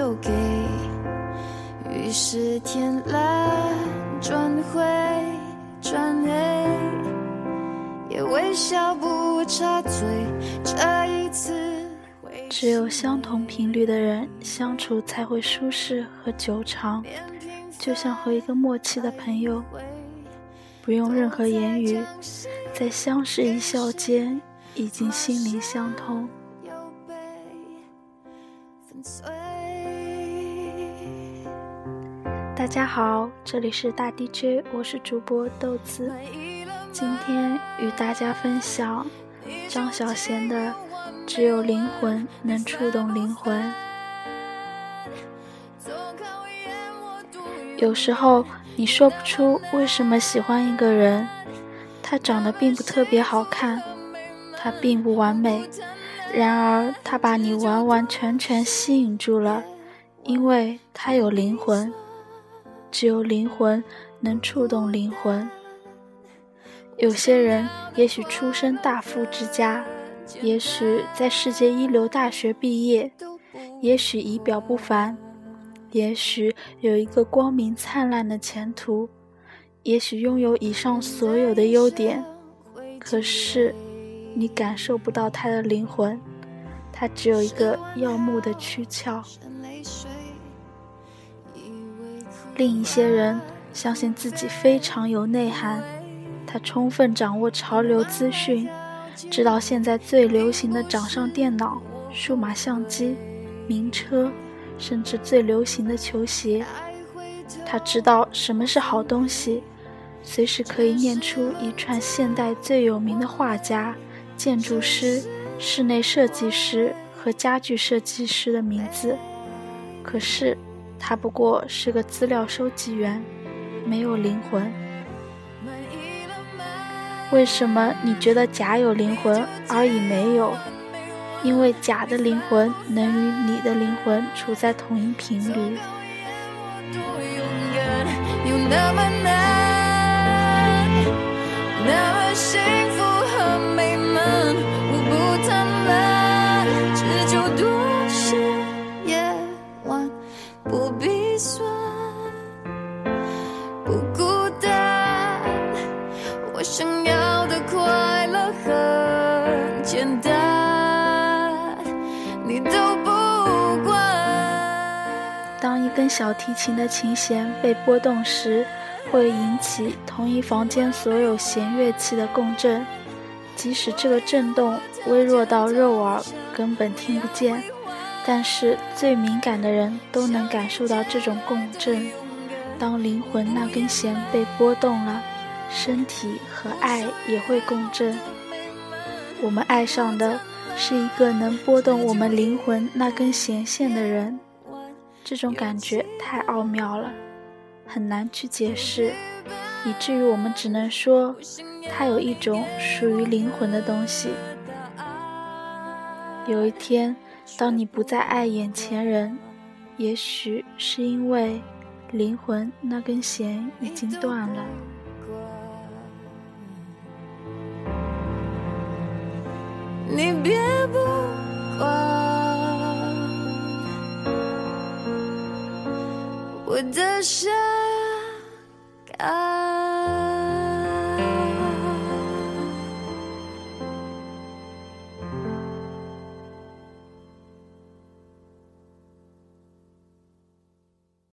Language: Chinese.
都给。于是天蓝转灰转黑，也微笑不插嘴。这一次，只有相同频率的人相处才会舒适和久长，就像和一个默契的朋友，不用任何言语，在相视一笑间，已经心灵相通。大家好，这里是大 DJ，我是主播豆子。今天与大家分享张小娴的《只有灵魂能触动灵魂》。有时候你说不出为什么喜欢一个人，他长得并不特别好看，他并不完美，然而他把你完完全全吸引住了，因为他有灵魂。只有灵魂能触动灵魂。有些人也许出身大富之家，也许在世界一流大学毕业，也许仪表不凡，也许有一个光明灿烂的前途，也许拥有以上所有的优点。可是，你感受不到他的灵魂，他只有一个耀目的躯壳。另一些人相信自己非常有内涵，他充分掌握潮流资讯，知道现在最流行的掌上电脑、数码相机、名车，甚至最流行的球鞋。他知道什么是好东西，随时可以念出一串现代最有名的画家、建筑师、室内设计师和家具设计师的名字。可是。他不过是个资料收集员，没有灵魂。为什么你觉得甲有灵魂，而乙没有？因为甲的灵魂能与你的灵魂处在同一频率。不孤单。我想要的快乐很简单，你都不管当一根小提琴的琴弦被拨动时，会引起同一房间所有弦乐器的共振，即使这个震动微弱到肉耳根本听不见，但是最敏感的人都能感受到这种共振。当灵魂那根弦被拨动了，身体和爱也会共振。我们爱上的是一个能拨动我们灵魂那根弦线的人。这种感觉太奥妙了，很难去解释，以至于我们只能说，它有一种属于灵魂的东西。有一天，当你不再爱眼前人，也许是因为灵魂那根弦已经断了。你别不管。我的伤感。